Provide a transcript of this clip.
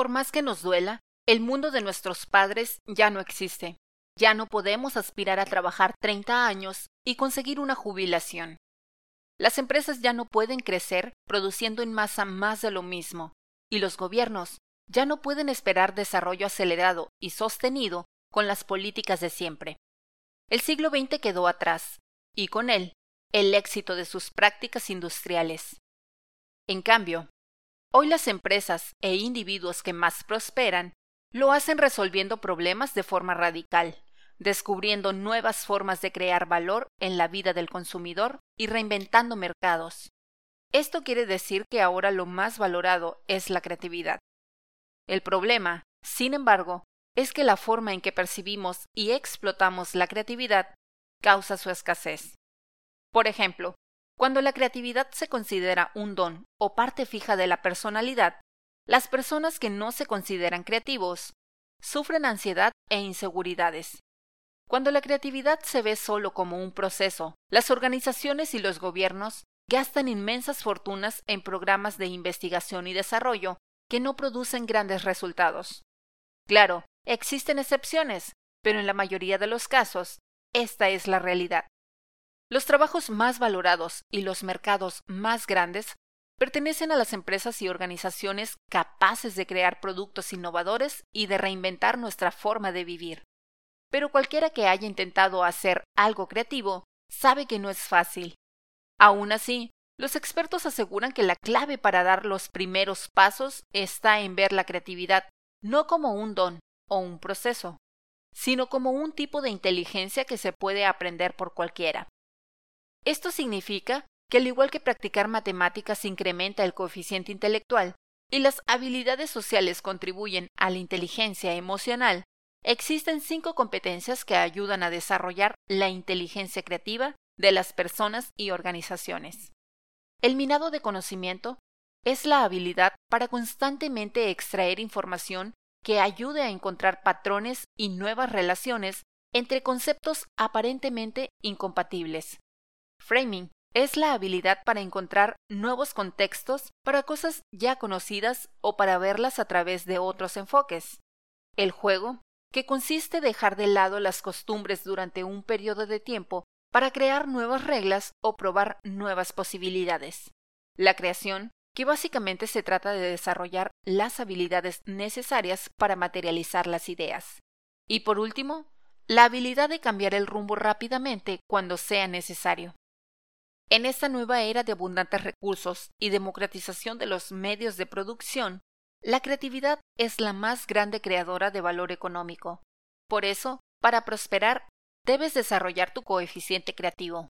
Por más que nos duela, el mundo de nuestros padres ya no existe. Ya no podemos aspirar a trabajar 30 años y conseguir una jubilación. Las empresas ya no pueden crecer produciendo en masa más de lo mismo, y los gobiernos ya no pueden esperar desarrollo acelerado y sostenido con las políticas de siempre. El siglo XX quedó atrás, y con él, el éxito de sus prácticas industriales. En cambio, hoy las empresas e individuos que más prosperan lo hacen resolviendo problemas de forma radical, descubriendo nuevas formas de crear valor en la vida del consumidor y reinventando mercados. Esto quiere decir que ahora lo más valorado es la creatividad. El problema, sin embargo, es que la forma en que percibimos y explotamos la creatividad causa su escasez. Por ejemplo, cuando la creatividad se considera un don o parte fija de la personalidad, las personas que no se consideran creativos sufren ansiedad e inseguridades. Cuando la creatividad se ve solo como un proceso, las organizaciones y los gobiernos gastan inmensas fortunas en programas de investigación y desarrollo que no producen grandes resultados. Claro, existen excepciones, pero en la mayoría de los casos, esta es la realidad. Los trabajos más valorados y los mercados más grandes pertenecen a las empresas y organizaciones capaces de crear productos innovadores y de reinventar nuestra forma de vivir. Pero cualquiera que haya intentado hacer algo creativo sabe que no es fácil. Aún así, los expertos aseguran que la clave para dar los primeros pasos está en ver la creatividad no como un don o un proceso, sino como un tipo de inteligencia que se puede aprender por cualquiera. Esto significa que al igual que practicar matemáticas incrementa el coeficiente intelectual y las habilidades sociales contribuyen a la inteligencia emocional, Existen cinco competencias que ayudan a desarrollar la inteligencia creativa de las personas y organizaciones. El minado de conocimiento es la habilidad para constantemente extraer información que ayude a encontrar patrones y nuevas relaciones entre conceptos aparentemente incompatibles. Framing es la habilidad para encontrar nuevos contextos para cosas ya conocidas o para verlas a través de otros enfoques. El juego que consiste en dejar de lado las costumbres durante un periodo de tiempo para crear nuevas reglas o probar nuevas posibilidades. La creación, que básicamente se trata de desarrollar las habilidades necesarias para materializar las ideas. Y por último, la habilidad de cambiar el rumbo rápidamente cuando sea necesario. En esta nueva era de abundantes recursos y democratización de los medios de producción, la creatividad es la más grande creadora de valor económico. Por eso, para prosperar, debes desarrollar tu coeficiente creativo.